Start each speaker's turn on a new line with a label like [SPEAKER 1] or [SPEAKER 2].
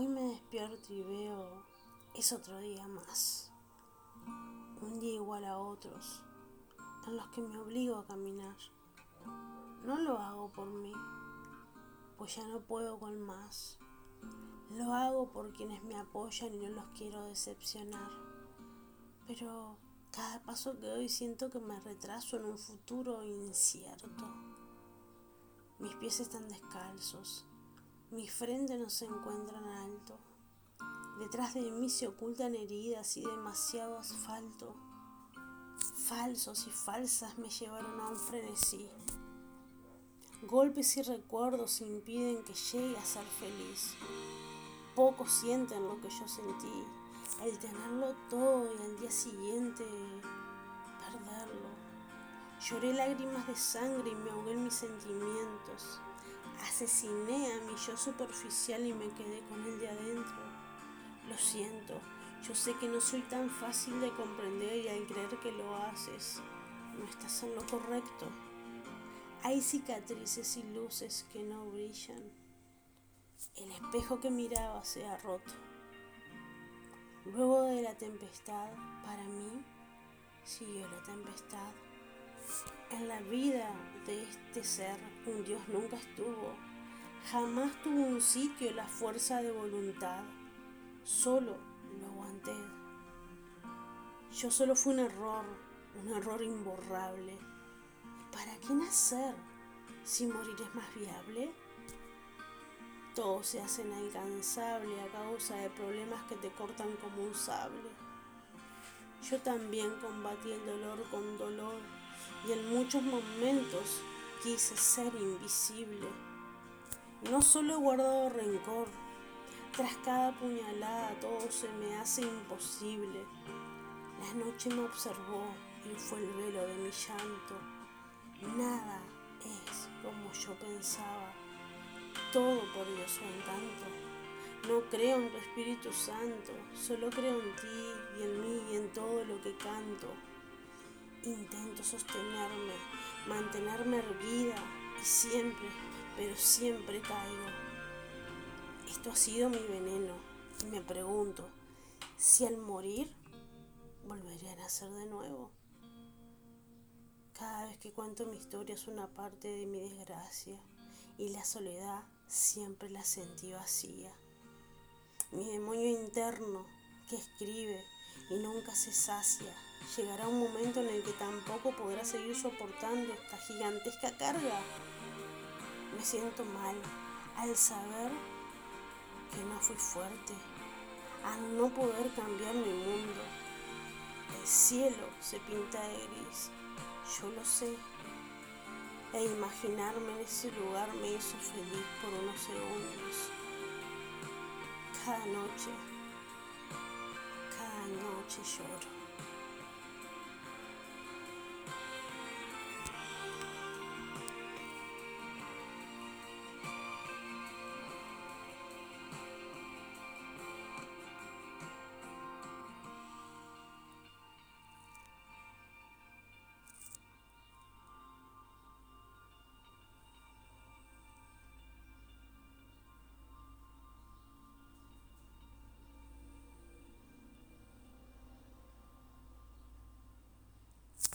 [SPEAKER 1] Hoy me despierto y veo, es otro día más. Un día igual a otros, en los que me obligo a caminar. No lo hago por mí, pues ya no puedo con más. Lo hago por quienes me apoyan y no los quiero decepcionar. Pero cada paso que doy siento que me retraso en un futuro incierto. Mis pies están descalzos, mi frente no se encuentra en alto. Detrás de mí se ocultan heridas y demasiado asfalto. Falsos y falsas me llevaron a un frenesí. Golpes y recuerdos impiden que llegue a ser feliz. Pocos sienten lo que yo sentí el tenerlo todo y al día siguiente perderlo. Lloré lágrimas de sangre y me ahogué en mis sentimientos. Asesiné a mi yo superficial y me quedé con él de adentro. Lo siento, yo sé que no soy tan fácil de comprender y al creer que lo haces, no estás en lo correcto. Hay cicatrices y luces que no brillan. El espejo que miraba se ha roto. Luego de la tempestad, para mí, siguió la tempestad. En la vida de este ser, un Dios nunca estuvo. Jamás tuvo un sitio la fuerza de voluntad. Solo lo aguanté. Yo solo fui un error, un error imborrable. ¿Para qué nacer si morir es más viable? Todo se hace inalcanzable a causa de problemas que te cortan como un sable. Yo también combatí el dolor con dolor y en muchos momentos quise ser invisible. No solo he guardado rencor, tras cada puñalada todo se me hace imposible. La noche me observó y fue el velo de mi llanto. Nada es como yo pensaba todo por Dios su encanto. No creo en tu Espíritu Santo, solo creo en ti y en mí y en todo lo que canto. Intento sostenerme, mantenerme erguida y siempre, pero siempre caigo. Esto ha sido mi veneno y me pregunto si al morir volveré a nacer de nuevo. Cada vez que cuento mi historia es una parte de mi desgracia y la soledad siempre la sentí vacía. Mi demonio interno que escribe nunca se sacia, llegará un momento en el que tampoco podrá seguir soportando esta gigantesca carga. Me siento mal al saber que no fui fuerte, al no poder cambiar mi mundo. El cielo se pinta de gris, yo lo sé, e imaginarme en ese lugar me hizo feliz por unos segundos. Cada noche, cada noche lloro.